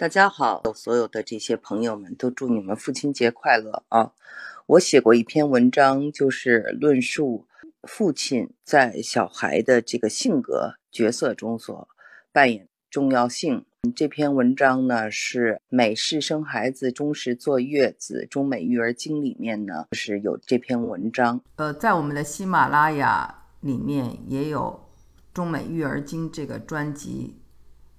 大家好，所有的这些朋友们都祝你们父亲节快乐啊！我写过一篇文章，就是论述父亲在小孩的这个性格角色中所扮演重要性。这篇文章呢是《美式生孩子，中式坐月子》中美育儿经里面呢是有这篇文章。呃，在我们的喜马拉雅里面也有。中美育儿经这个专辑，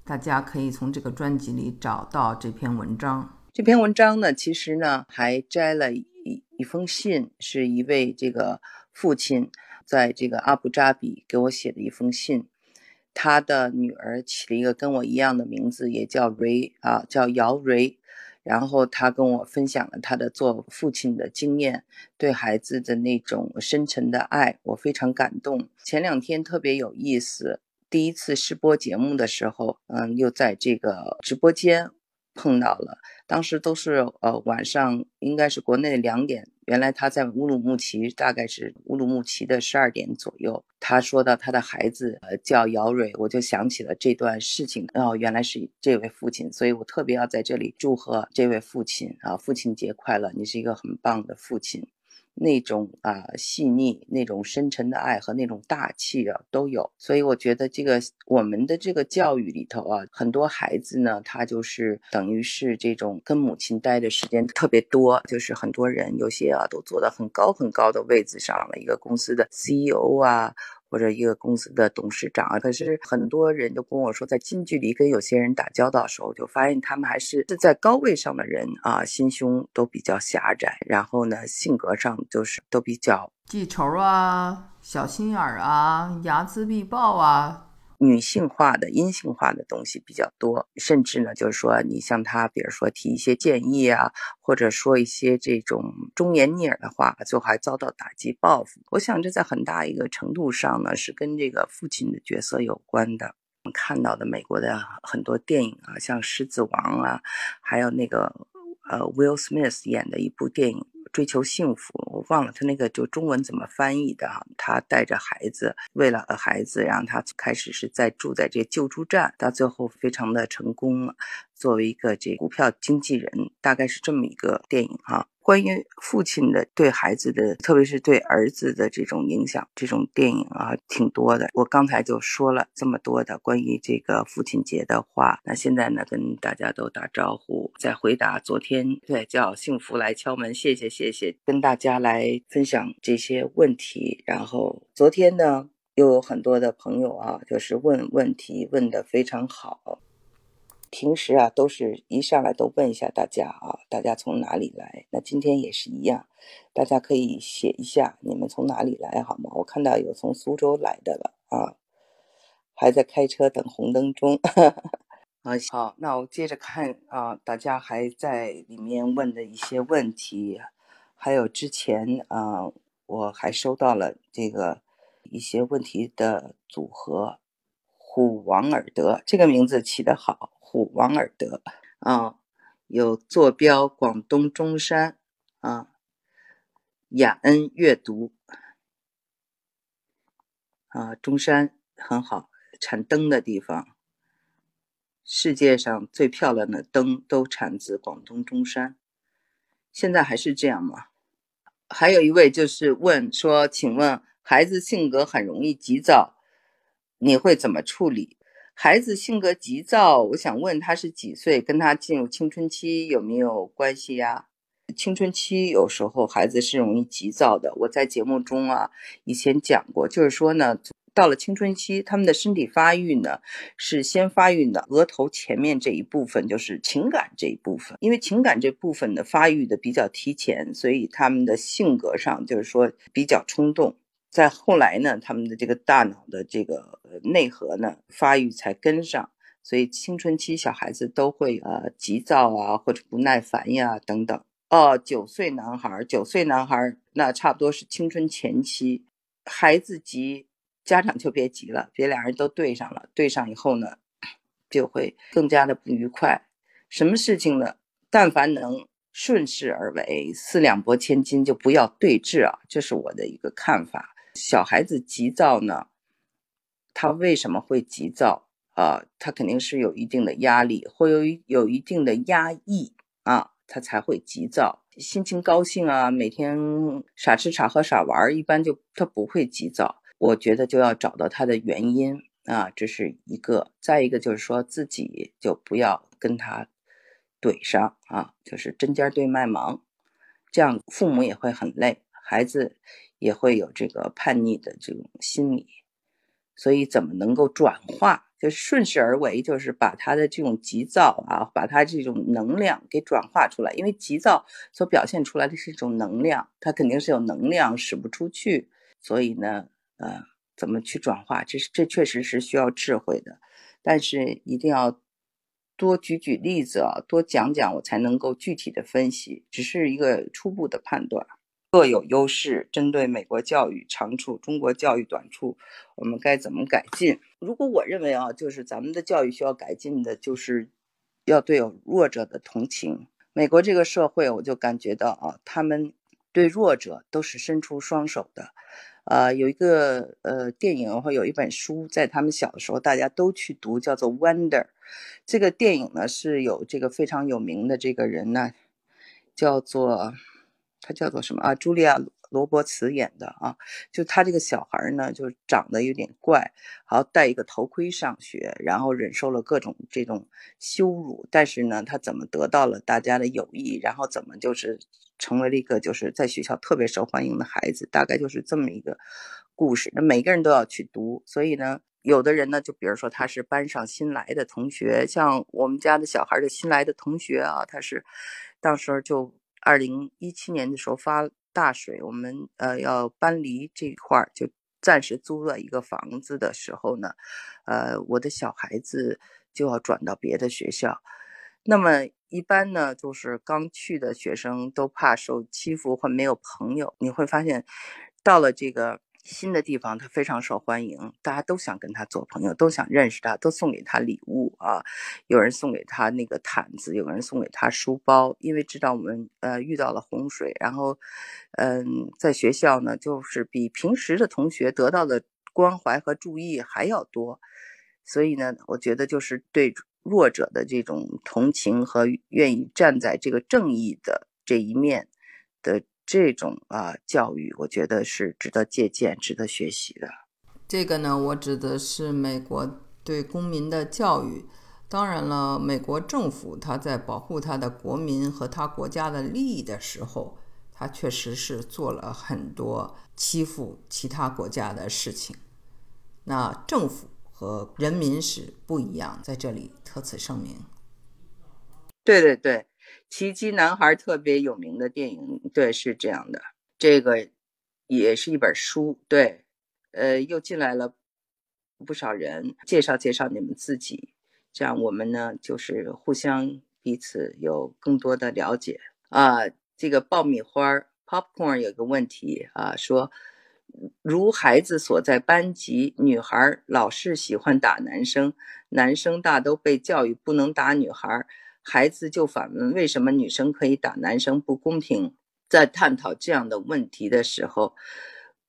大家可以从这个专辑里找到这篇文章。这篇文章呢，其实呢还摘了一一封信，是一位这个父亲在这个阿布扎比给我写的一封信。他的女儿起了一个跟我一样的名字，也叫瑞啊，叫姚瑞。然后他跟我分享了他的做父亲的经验，对孩子的那种深沉的爱，我非常感动。前两天特别有意思，第一次试播节目的时候，嗯，又在这个直播间。碰到了，当时都是呃晚上，应该是国内两点。原来他在乌鲁木齐，大概是乌鲁木齐的十二点左右。他说到他的孩子呃叫姚蕊，我就想起了这段事情。哦，原来是这位父亲，所以我特别要在这里祝贺这位父亲啊，父亲节快乐！你是一个很棒的父亲。那种啊细腻、那种深沉的爱和那种大气啊都有，所以我觉得这个我们的这个教育里头啊，很多孩子呢，他就是等于是这种跟母亲待的时间特别多，就是很多人有些啊都坐到很高很高的位置上了，一个公司的 CEO 啊。或者一个公司的董事长啊，可是很多人都跟我说，在近距离跟有些人打交道的时候，就发现他们还是是在高位上的人啊，心胸都比较狭窄，然后呢，性格上就是都比较记仇啊，小心眼儿啊，睚眦必报啊。女性化的、阴性化的东西比较多，甚至呢，就是说，你像他，比如说提一些建议啊，或者说一些这种忠言逆耳的话，最后还遭到打击报复。我想这在很大一个程度上呢，是跟这个父亲的角色有关的。我们看到的美国的很多电影啊，像《狮子王》啊，还有那个呃 Will Smith 演的一部电影。追求幸福，我忘了他那个就中文怎么翻译的哈。他带着孩子，为了孩子，然后他开始是在住在这救助站，到最后非常的成功了。作为一个这股票经纪人，大概是这么一个电影哈。关于父亲的对孩子的，特别是对儿子的这种影响，这种电影啊挺多的。我刚才就说了这么多的关于这个父亲节的话，那现在呢跟大家都打招呼，再回答昨天对叫幸福来敲门，谢谢谢谢，跟大家来分享这些问题。然后昨天呢又有很多的朋友啊，就是问问题问的非常好。平时啊，都是一上来都问一下大家啊，大家从哪里来？那今天也是一样，大家可以写一下你们从哪里来，好吗？我看到有从苏州来的了啊，还在开车等红灯中。啊，好，那我接着看啊，大家还在里面问的一些问题，还有之前啊，我还收到了这个一些问题的组合。虎王尔德这个名字起得好。虎王尔德啊，有坐标广东中山啊，雅恩阅读啊，中山很好，产灯的地方，世界上最漂亮的灯都产自广东中山，现在还是这样吗？还有一位就是问说，请问孩子性格很容易急躁，你会怎么处理？孩子性格急躁，我想问他是几岁，跟他进入青春期有没有关系呀？青春期有时候孩子是容易急躁的。我在节目中啊以前讲过，就是说呢，到了青春期，他们的身体发育呢是先发育的额头前面这一部分，就是情感这一部分。因为情感这部分的发育的比较提前，所以他们的性格上就是说比较冲动。在后来呢，他们的这个大脑的这个内核呢发育才跟上，所以青春期小孩子都会呃急躁啊，或者不耐烦呀等等。哦，九岁男孩，九岁男孩那差不多是青春前期，孩子急，家长就别急了，别俩人都对上了，对上以后呢，就会更加的不愉快。什么事情呢？但凡能顺势而为，四两拨千斤，就不要对峙啊，这是我的一个看法。小孩子急躁呢，他为什么会急躁啊，他肯定是有一定的压力，会有有一定的压抑啊，他才会急躁。心情高兴啊，每天傻吃傻喝傻玩，一般就他不会急躁。我觉得就要找到他的原因啊，这是一个。再一个就是说自己就不要跟他怼上啊，就是针尖对麦芒，这样父母也会很累，孩子也会有这个叛逆的这种心理。所以怎么能够转化？就顺势而为，就是把他的这种急躁啊，把他这种能量给转化出来。因为急躁所表现出来的是一种能量，他肯定是有能量使不出去。所以呢，呃，怎么去转化？这是这确实是需要智慧的，但是一定要多举举例子啊，多讲讲，我才能够具体的分析。只是一个初步的判断。各有优势，针对美国教育长处、中国教育短处，我们该怎么改进？如果我认为啊，就是咱们的教育需要改进的，就是要对有弱者的同情。美国这个社会，我就感觉到啊，他们对弱者都是伸出双手的。呃，有一个呃电影或有一本书，在他们小的时候大家都去读，叫做《Wonder》。这个电影呢是有这个非常有名的这个人呢，叫做。他叫做什么啊？茱莉亚·罗伯茨演的啊，就他这个小孩呢，就长得有点怪，好戴一个头盔上学，然后忍受了各种这种羞辱，但是呢，他怎么得到了大家的友谊，然后怎么就是成为了一个就是在学校特别受欢迎的孩子，大概就是这么一个故事。那每个人都要去读，所以呢，有的人呢，就比如说他是班上新来的同学，像我们家的小孩的新来的同学啊，他是到时候就。二零一七年的时候发大水，我们呃要搬离这块儿，就暂时租了一个房子的时候呢，呃，我的小孩子就要转到别的学校。那么一般呢，就是刚去的学生都怕受欺负或没有朋友。你会发现，到了这个。新的地方，他非常受欢迎，大家都想跟他做朋友，都想认识他，都送给他礼物啊。有人送给他那个毯子，有人送给他书包，因为知道我们呃遇到了洪水，然后嗯，在学校呢，就是比平时的同学得到的关怀和注意还要多，所以呢，我觉得就是对弱者的这种同情和愿意站在这个正义的这一面的。这种啊教育，我觉得是值得借鉴、值得学习的。这个呢，我指的是美国对公民的教育。当然了，美国政府他在保护他的国民和他国家的利益的时候，他确实是做了很多欺负其他国家的事情。那政府和人民是不一样，在这里特此声明。对对对。奇迹男孩特别有名的电影，对，是这样的。这个也是一本书，对，呃，又进来了不少人，介绍介绍你们自己，这样我们呢就是互相彼此有更多的了解啊。这个爆米花 popcorn 有个问题啊，说如孩子所在班级，女孩老是喜欢打男生，男生大都被教育不能打女孩。孩子就反问：“为什么女生可以打男生不公平？”在探讨这样的问题的时候，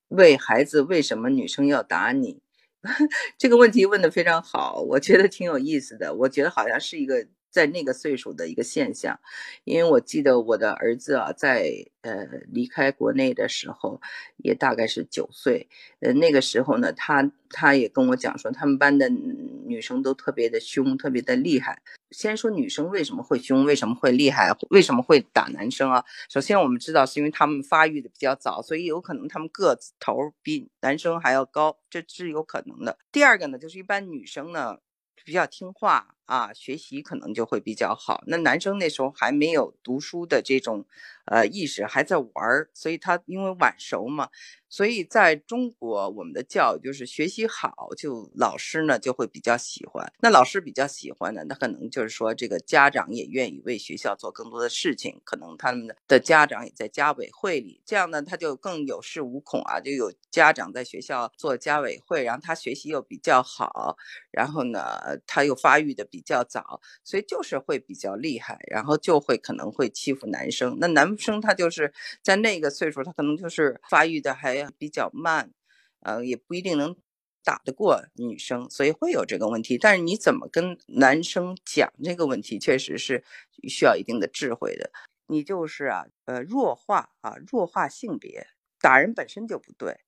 为孩子：“为什么女生要打你？” 这个问题问得非常好，我觉得挺有意思的。我觉得好像是一个。在那个岁数的一个现象，因为我记得我的儿子啊，在呃离开国内的时候，也大概是九岁。呃，那个时候呢，他他也跟我讲说，他们班的女生都特别的凶，特别的厉害。先说女生为什么会凶，为什么会厉害，为什么会打男生啊？首先我们知道是因为他们发育的比较早，所以有可能他们个子头比男生还要高，这是有可能的。第二个呢，就是一般女生呢。比较听话啊，学习可能就会比较好。那男生那时候还没有读书的这种，呃，意识还在玩儿，所以他因为晚熟嘛。所以在中国，我们的教育就是学习好，就老师呢就会比较喜欢。那老师比较喜欢呢，那可能就是说这个家长也愿意为学校做更多的事情。可能他们的家长也在家委会里，这样呢他就更有恃无恐啊，就有家长在学校做家委会，然后他学习又比较好，然后呢他又发育的比较早，所以就是会比较厉害，然后就会可能会欺负男生。那男生他就是在那个岁数，他可能就是发育的还。比较慢，呃，也不一定能打得过女生，所以会有这个问题。但是你怎么跟男生讲这个问题，确实是需要一定的智慧的。你就是啊，呃，弱化啊，弱化性别，打人本身就不对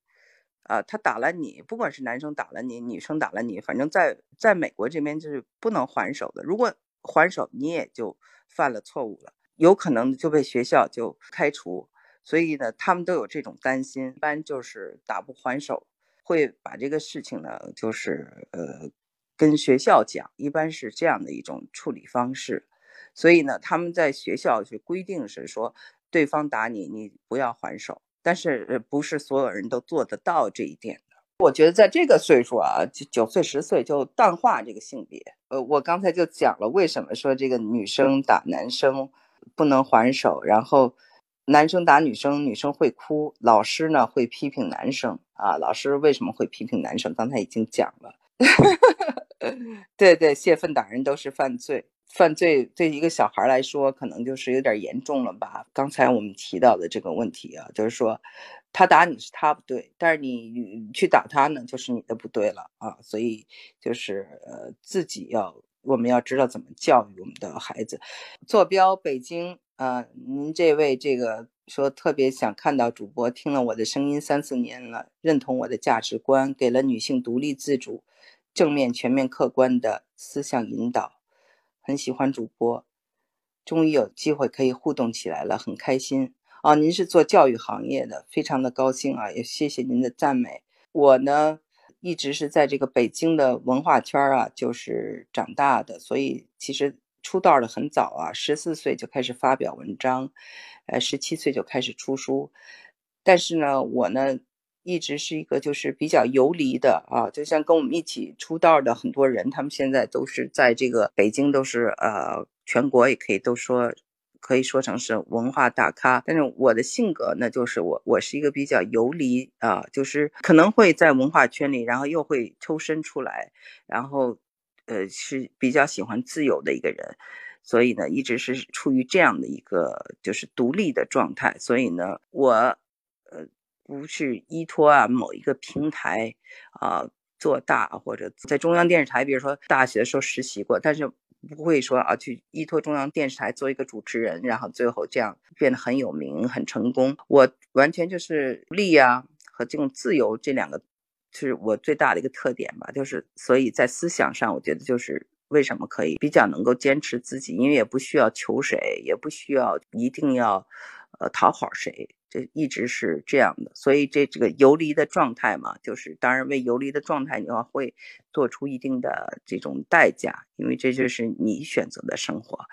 啊。他打了你，不管是男生打了你，女生打了你，反正在在美国这边就是不能还手的。如果还手，你也就犯了错误了，有可能就被学校就开除。所以呢，他们都有这种担心，一般就是打不还手，会把这个事情呢，就是呃，跟学校讲，一般是这样的一种处理方式。所以呢，他们在学校就规定是说，对方打你，你不要还手。但是不是所有人都做得到这一点的。我觉得在这个岁数啊，九九岁十岁就淡化这个性别。呃，我刚才就讲了，为什么说这个女生打男生不能还手，然后。男生打女生，女生会哭。老师呢会批评男生啊。老师为什么会批评男生？刚才已经讲了。对对，泄愤打人都是犯罪。犯罪对一个小孩来说，可能就是有点严重了吧。刚才我们提到的这个问题啊，就是说他打你是他不对，但是你去打他呢，就是你的不对了啊。所以就是呃，自己要我们要知道怎么教育我们的孩子。坐标北京。啊，您这位这个说特别想看到主播听了我的声音三四年了，认同我的价值观，给了女性独立自主、正面、全面、客观的思想引导，很喜欢主播，终于有机会可以互动起来了，很开心啊！您是做教育行业的，非常的高兴啊，也谢谢您的赞美。我呢，一直是在这个北京的文化圈啊，就是长大的，所以其实。出道的很早啊，十四岁就开始发表文章，呃，十七岁就开始出书。但是呢，我呢一直是一个就是比较游离的啊，就像跟我们一起出道的很多人，他们现在都是在这个北京，都是呃全国也可以都说可以说成是文化大咖。但是我的性格呢，就是我我是一个比较游离啊，就是可能会在文化圈里，然后又会抽身出来，然后。呃，是比较喜欢自由的一个人，所以呢，一直是处于这样的一个就是独立的状态。所以呢，我呃不是依托啊某一个平台啊做大，或者在中央电视台，比如说大学的时候实习过，但是不会说啊去依托中央电视台做一个主持人，然后最后这样变得很有名、很成功。我完全就是利啊和这种自由这两个。是我最大的一个特点吧，就是所以在思想上，我觉得就是为什么可以比较能够坚持自己，因为也不需要求谁，也不需要一定要，呃，讨好谁，这一直是这样的。所以这这个游离的状态嘛，就是当然为游离的状态，你要会做出一定的这种代价，因为这就是你选择的生活。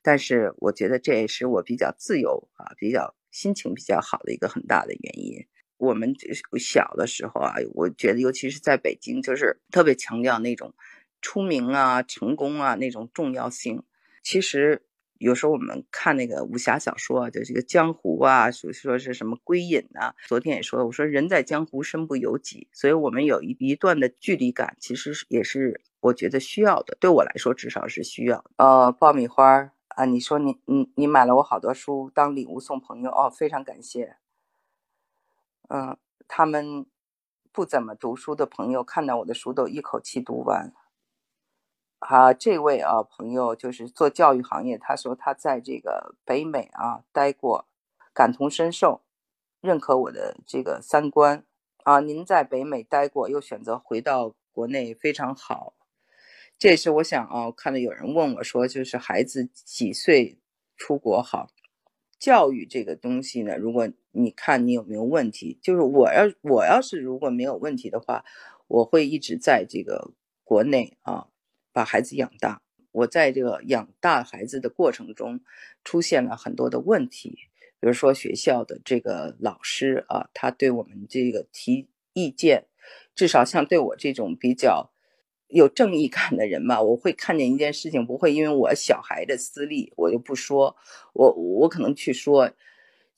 但是我觉得这也是我比较自由啊，比较心情比较好的一个很大的原因。我们小的时候啊，我觉得尤其是在北京，就是特别强调那种出名啊、成功啊那种重要性。其实有时候我们看那个武侠小说，就这个江湖啊，说说是什么归隐啊。昨天也说，我说人在江湖身不由己，所以我们有一一段的距离感，其实也是我觉得需要的。对我来说，至少是需要。呃，爆米花啊，你说你你你买了我好多书当礼物送朋友哦，非常感谢。嗯，他们不怎么读书的朋友看到我的书都一口气读完。啊，这位啊朋友就是做教育行业，他说他在这个北美啊待过，感同身受，认可我的这个三观啊。您在北美待过，又选择回到国内，非常好。这也是我想啊，看到有人问我说，就是孩子几岁出国好？教育这个东西呢，如果你看你有没有问题，就是我要我要是如果没有问题的话，我会一直在这个国内啊把孩子养大。我在这个养大孩子的过程中，出现了很多的问题，比如说学校的这个老师啊，他对我们这个提意见，至少像对我这种比较。有正义感的人嘛，我会看见一件事情，不会因为我小孩的私利，我就不说，我我可能去说，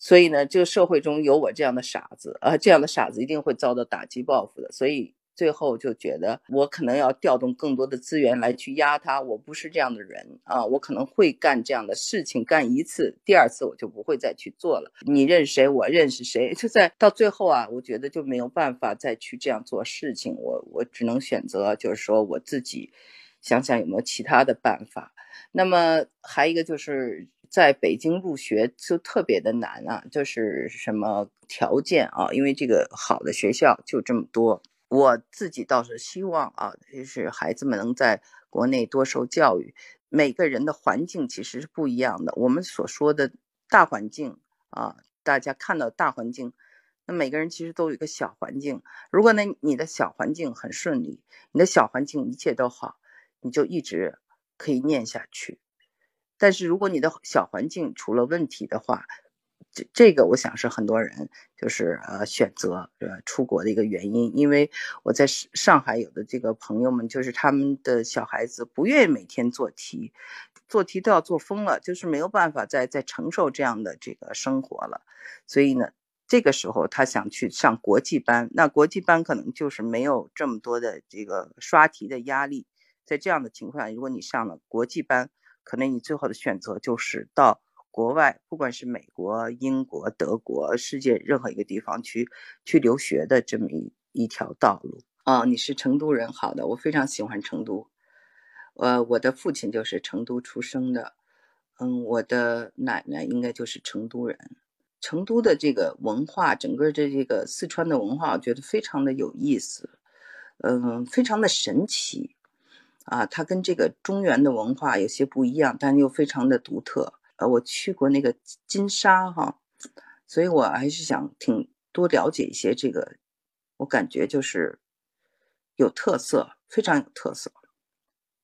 所以呢，这个社会中有我这样的傻子啊，这样的傻子一定会遭到打击报复的，所以最后就觉得我可能要调动更多的资源来去压他，我不是这样的人啊，我可能会干这样的事情，干一次，第二次我就不会再去做了。你认识谁，我认识谁，就在到最后啊，我觉得就没有办法再去这样做事情，我我只能选择就是说我自己想想有没有其他的办法。那么还一个就是在北京入学就特别的难啊，就是什么条件啊，因为这个好的学校就这么多。我自己倒是希望啊，就是孩子们能在国内多受教育。每个人的环境其实是不一样的。我们所说的大环境啊，大家看到大环境，那每个人其实都有一个小环境。如果呢，你的小环境很顺利，你的小环境一切都好，你就一直可以念下去。但是如果你的小环境出了问题的话，这这个我想是很多人就是呃选择呃出国的一个原因，因为我在上海有的这个朋友们，就是他们的小孩子不愿意每天做题，做题都要做疯了，就是没有办法再再承受这样的这个生活了，所以呢，这个时候他想去上国际班，那国际班可能就是没有这么多的这个刷题的压力，在这样的情况下，如果你上了国际班，可能你最后的选择就是到。国外，不管是美国、英国、德国，世界任何一个地方去去留学的这么一一条道路啊！你是成都人，好的，我非常喜欢成都。呃，我的父亲就是成都出生的，嗯，我的奶奶应该就是成都人。成都的这个文化，整个的这个四川的文化，我觉得非常的有意思，嗯，非常的神奇啊！它跟这个中原的文化有些不一样，但又非常的独特。呃，我去过那个金沙哈，所以我还是想挺多了解一些这个，我感觉就是有特色，非常有特色。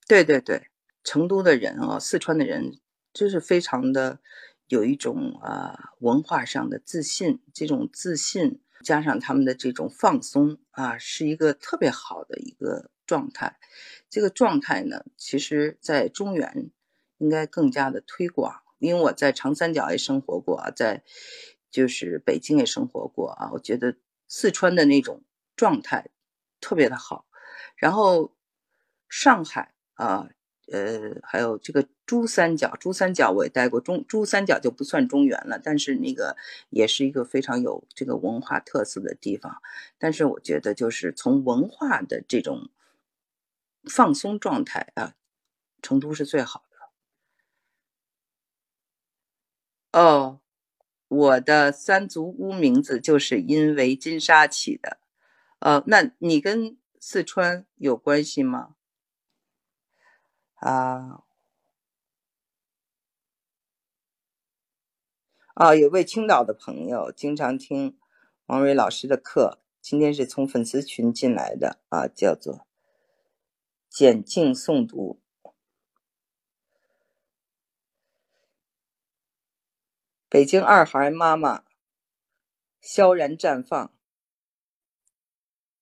对对对，成都的人啊，四川的人就是非常的有一种啊文化上的自信，这种自信加上他们的这种放松啊，是一个特别好的一个状态。这个状态呢，其实在中原应该更加的推广。因为我在长三角也生活过啊，在就是北京也生活过啊，我觉得四川的那种状态特别的好。然后上海啊，呃，还有这个珠三角，珠三角我也待过，中珠三角就不算中原了，但是那个也是一个非常有这个文化特色的地方。但是我觉得就是从文化的这种放松状态啊，成都是最好的。哦，我的三足乌名字就是因为金沙起的。呃，那你跟四川有关系吗？啊，啊，有位青岛的朋友经常听王瑞老师的课，今天是从粉丝群进来的啊，叫做简静诵读。北京二孩妈妈，萧然绽放。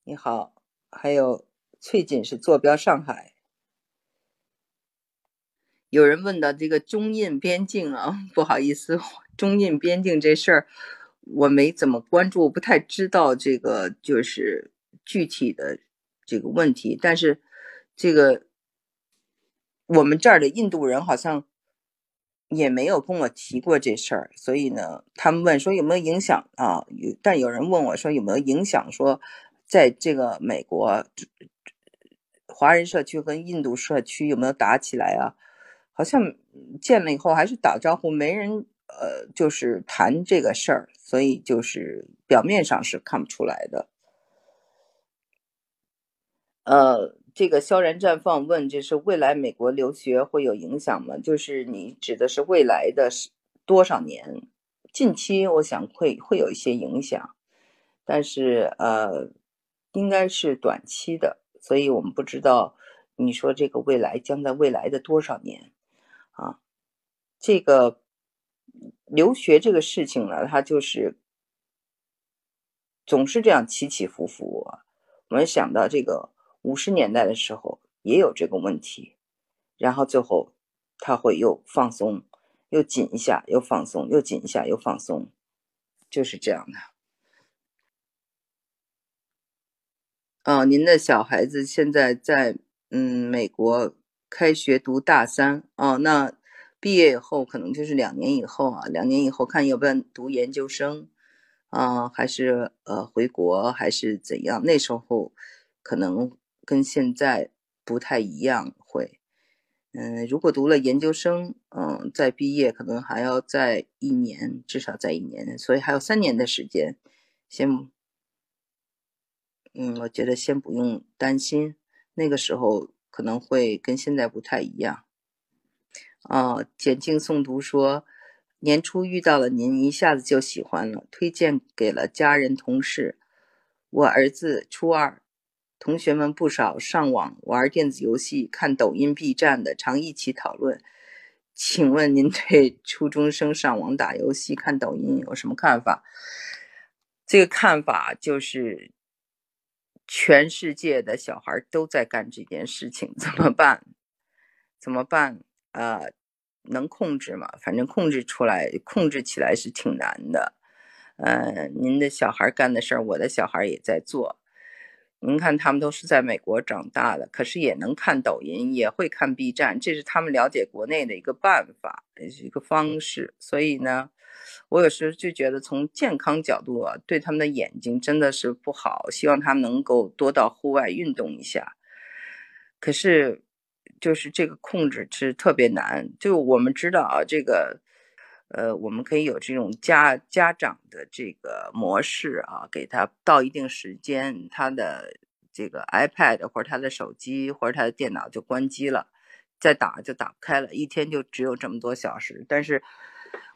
你好，还有翠锦是坐标上海。有人问到这个中印边境啊，不好意思，中印边境这事儿我没怎么关注，不太知道这个就是具体的这个问题。但是这个我们这儿的印度人好像。也没有跟我提过这事儿，所以呢，他们问说有没有影响啊？有，但有人问我说有没有影响？说在这个美国华人社区跟印度社区有没有打起来啊？好像见了以后还是打招呼，没人呃，就是谈这个事儿，所以就是表面上是看不出来的，呃。这个萧然绽放问，就是未来美国留学会有影响吗？就是你指的是未来的多少年？近期我想会会有一些影响，但是呃，应该是短期的，所以我们不知道你说这个未来将在未来的多少年啊？这个留学这个事情呢，它就是总是这样起起伏伏。我们想到这个。五十年代的时候也有这个问题，然后最后他会又放松，又紧一下，又放松，又紧一下，又放松，就是这样的。哦，您的小孩子现在在嗯美国开学读大三哦，那毕业以后可能就是两年以后啊，两年以后看要不要读研究生啊，还是呃回国还是怎样？那时候可能跟现在不太一样会，嗯，如果读了研究生，嗯，再毕业可能还要再一年，至少在一年，所以还有三年的时间，先。嗯，我觉得先不用担心，那个时候可能会跟现在不太一样。啊，简静诵读说，年初遇到了您，一下子就喜欢了，推荐给了家人同事。我儿子初二，同学们不少上网玩电子游戏、看抖音、B 站的，常一起讨论。请问您对 初中生上网打游戏、看抖音有什么看法？这个看法就是。全世界的小孩都在干这件事情，怎么办？怎么办？呃，能控制吗？反正控制出来，控制起来是挺难的。呃，您的小孩干的事儿，我的小孩也在做。您看，他们都是在美国长大的，可是也能看抖音，也会看 B 站，这是他们了解国内的一个办法，也是一个方式。所以呢。我有时就觉得，从健康角度啊，对他们的眼睛真的是不好。希望他们能够多到户外运动一下。可是，就是这个控制是特别难。就我们知道啊，这个，呃，我们可以有这种家家长的这个模式啊，给他到一定时间，他的这个 iPad 或者他的手机或者他的电脑就关机了，再打就打不开了，一天就只有这么多小时。但是。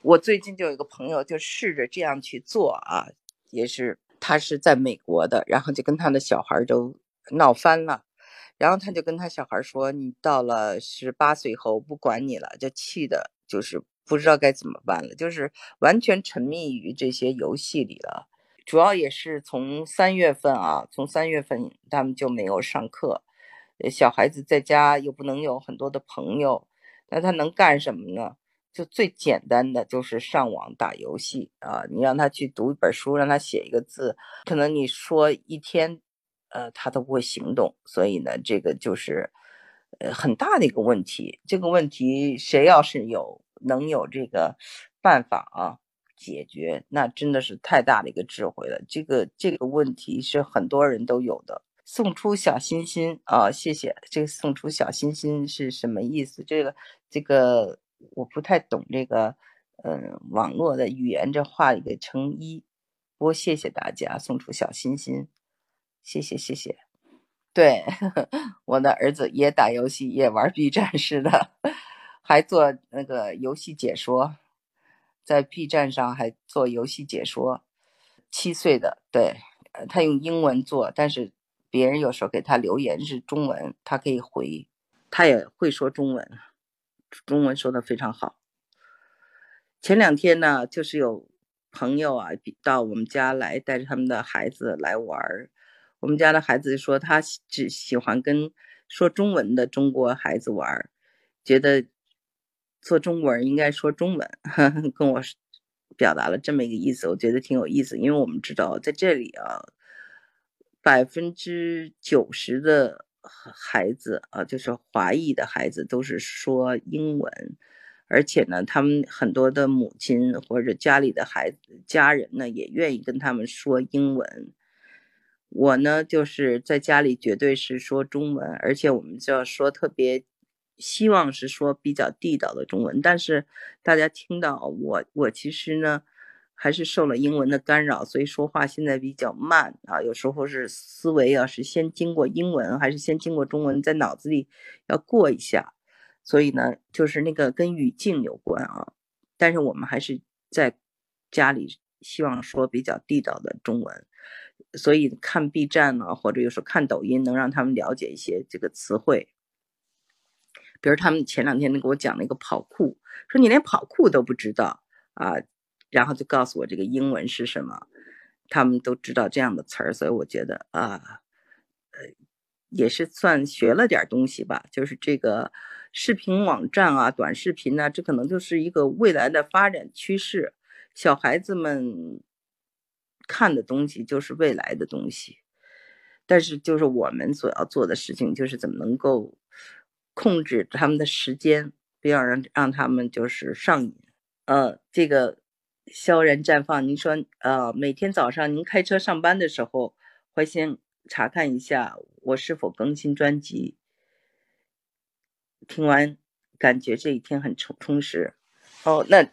我最近就有一个朋友，就试着这样去做啊，也是他是在美国的，然后就跟他的小孩都闹翻了，然后他就跟他小孩说：“你到了十八岁以后不管你了。”就气的，就是不知道该怎么办了，就是完全沉迷于这些游戏里了。主要也是从三月份啊，从三月份他们就没有上课，小孩子在家又不能有很多的朋友，那他能干什么呢？就最简单的就是上网打游戏啊！你让他去读一本书，让他写一个字，可能你说一天，呃，他都不会行动。所以呢，这个就是呃很大的一个问题。这个问题谁要是有能有这个办法啊解决，那真的是太大的一个智慧了。这个这个问题是很多人都有的。送出小心心啊，谢谢。这个送出小心心是什么意思？这个这个。我不太懂这个，嗯，网络的语言这话一个成一，不过谢谢大家送出小心心，谢谢谢谢。对，我的儿子也打游戏，也玩 B 站似的，还做那个游戏解说，在 B 站上还做游戏解说。七岁的，对，他用英文做，但是别人有时候给他留言是中文，他可以回，他也会说中文。中文说的非常好。前两天呢，就是有朋友啊到我们家来，带着他们的孩子来玩儿。我们家的孩子说，他只喜欢跟说中文的中国孩子玩儿，觉得做中国人应该说中文，跟我表达了这么一个意思。我觉得挺有意思，因为我们知道在这里啊，百分之九十的。孩子啊，就是华裔的孩子，都是说英文，而且呢，他们很多的母亲或者家里的孩子家人呢，也愿意跟他们说英文。我呢，就是在家里绝对是说中文，而且我们就要说特别希望是说比较地道的中文。但是大家听到我，我其实呢。还是受了英文的干扰，所以说话现在比较慢啊。有时候是思维要是先经过英文，还是先经过中文，在脑子里要过一下。所以呢，就是那个跟语境有关啊。但是我们还是在家里希望说比较地道的中文。所以看 B 站呢，或者有时候看抖音，能让他们了解一些这个词汇。比如他们前两天给我讲那个跑酷，说你连跑酷都不知道啊。然后就告诉我这个英文是什么，他们都知道这样的词儿，所以我觉得啊，呃，也是算学了点东西吧。就是这个视频网站啊，短视频呢，这可能就是一个未来的发展趋势。小孩子们看的东西就是未来的东西。但是就是我们所要做的事情，就是怎么能够控制他们的时间，不要让让他们就是上瘾。呃，这个萧然绽放，您说呃，每天早上您开车上班的时候，会先查看一下我是否更新专辑。听完感觉这一天很充充实。哦，那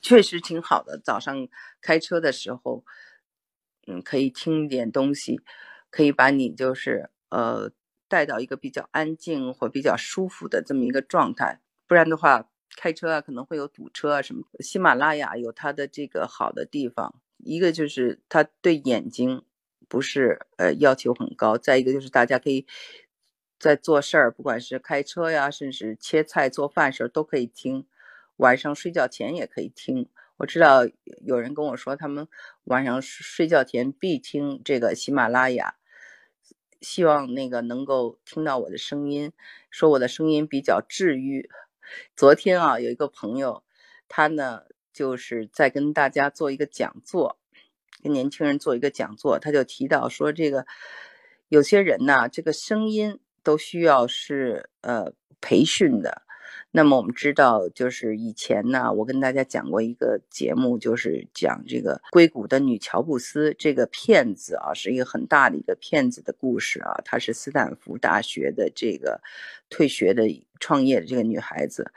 确实挺好的。早上开车的时候，嗯，可以听点东西。可以把你就是呃带到一个比较安静或比较舒服的这么一个状态，不然的话开车啊可能会有堵车啊什么。喜马拉雅有它的这个好的地方，一个就是它对眼睛不是呃要求很高，再一个就是大家可以在做事儿，不管是开车呀，甚至切菜做饭时候都可以听，晚上睡觉前也可以听。我知道有人跟我说，他们晚上睡觉前必听这个喜马拉雅。希望那个能够听到我的声音，说我的声音比较治愈。昨天啊，有一个朋友，他呢就是在跟大家做一个讲座，跟年轻人做一个讲座，他就提到说，这个有些人呢，这个声音都需要是呃培训的。那么我们知道，就是以前呢，我跟大家讲过一个节目，就是讲这个硅谷的女乔布斯这个骗子啊，是一个很大的一个骗子的故事啊。她是斯坦福大学的这个退学的创业的这个女孩子，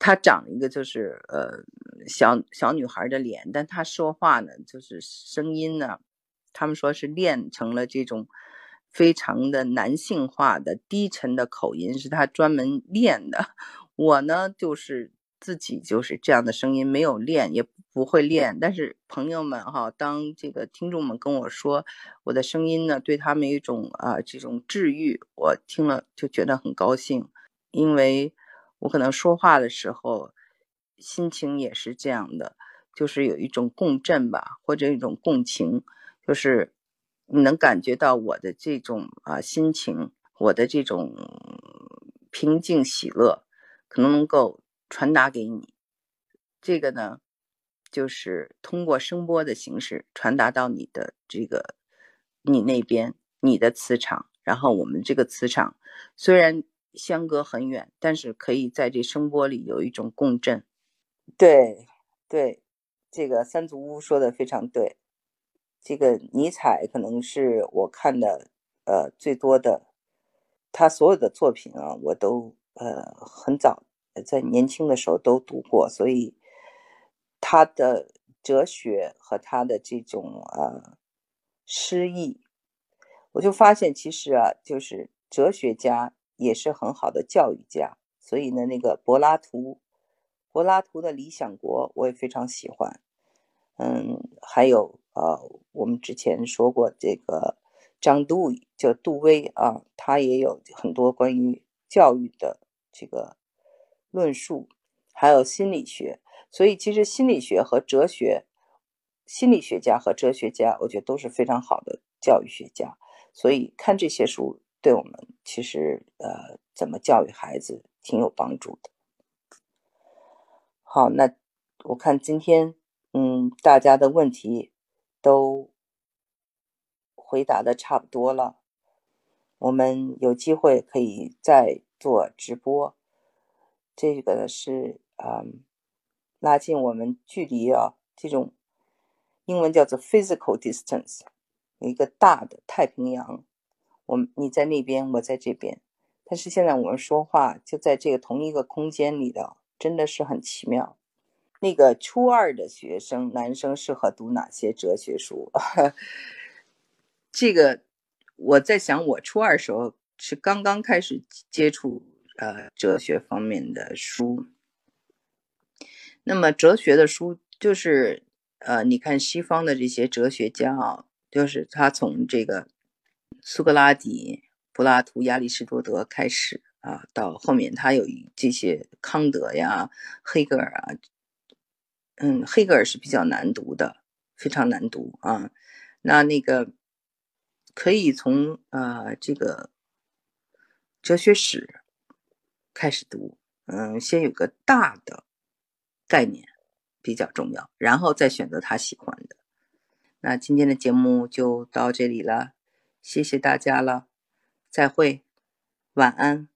她长一个就是呃小小女孩的脸，但她说话呢，就是声音呢，他们说是练成了这种非常的男性化的低沉的口音，是她专门练的。我呢，就是自己就是这样的声音，没有练，也不会练。但是朋友们哈，当这个听众们跟我说我的声音呢，对他们一种啊这种治愈，我听了就觉得很高兴，因为我可能说话的时候心情也是这样的，就是有一种共振吧，或者一种共情，就是你能感觉到我的这种啊心情，我的这种平静喜乐。可能能够传达给你，这个呢，就是通过声波的形式传达到你的这个你那边你的磁场，然后我们这个磁场虽然相隔很远，但是可以在这声波里有一种共振。对对，这个三足乌说的非常对。这个尼采可能是我看的呃最多的，他所有的作品啊，我都。呃，很早在年轻的时候都读过，所以他的哲学和他的这种呃诗意，我就发现其实啊，就是哲学家也是很好的教育家。所以呢，那个柏拉图，柏拉图的《理想国》我也非常喜欢。嗯，还有呃，我们之前说过这个张杜叫杜威啊，他也有很多关于教育的。这个论述还有心理学，所以其实心理学和哲学，心理学家和哲学家，我觉得都是非常好的教育学家。所以看这些书，对我们其实呃怎么教育孩子挺有帮助的。好，那我看今天嗯大家的问题都回答的差不多了，我们有机会可以再。做直播，这个是嗯，拉近我们距离啊，这种英文叫做 physical distance，一个大的太平洋，我你在那边，我在这边，但是现在我们说话就在这个同一个空间里的，真的是很奇妙。那个初二的学生，男生适合读哪些哲学书？这个我在想，我初二时候。是刚刚开始接触呃哲学方面的书，那么哲学的书就是呃，你看西方的这些哲学家啊，就是他从这个苏格拉底、柏拉图、亚里士多德开始啊，到后面他有这些康德呀、黑格尔啊，嗯，黑格尔是比较难读的，非常难读啊。那那个可以从啊这个。哲学史开始读，嗯，先有个大的概念比较重要，然后再选择他喜欢的。那今天的节目就到这里了。谢谢大家了，再会，晚安。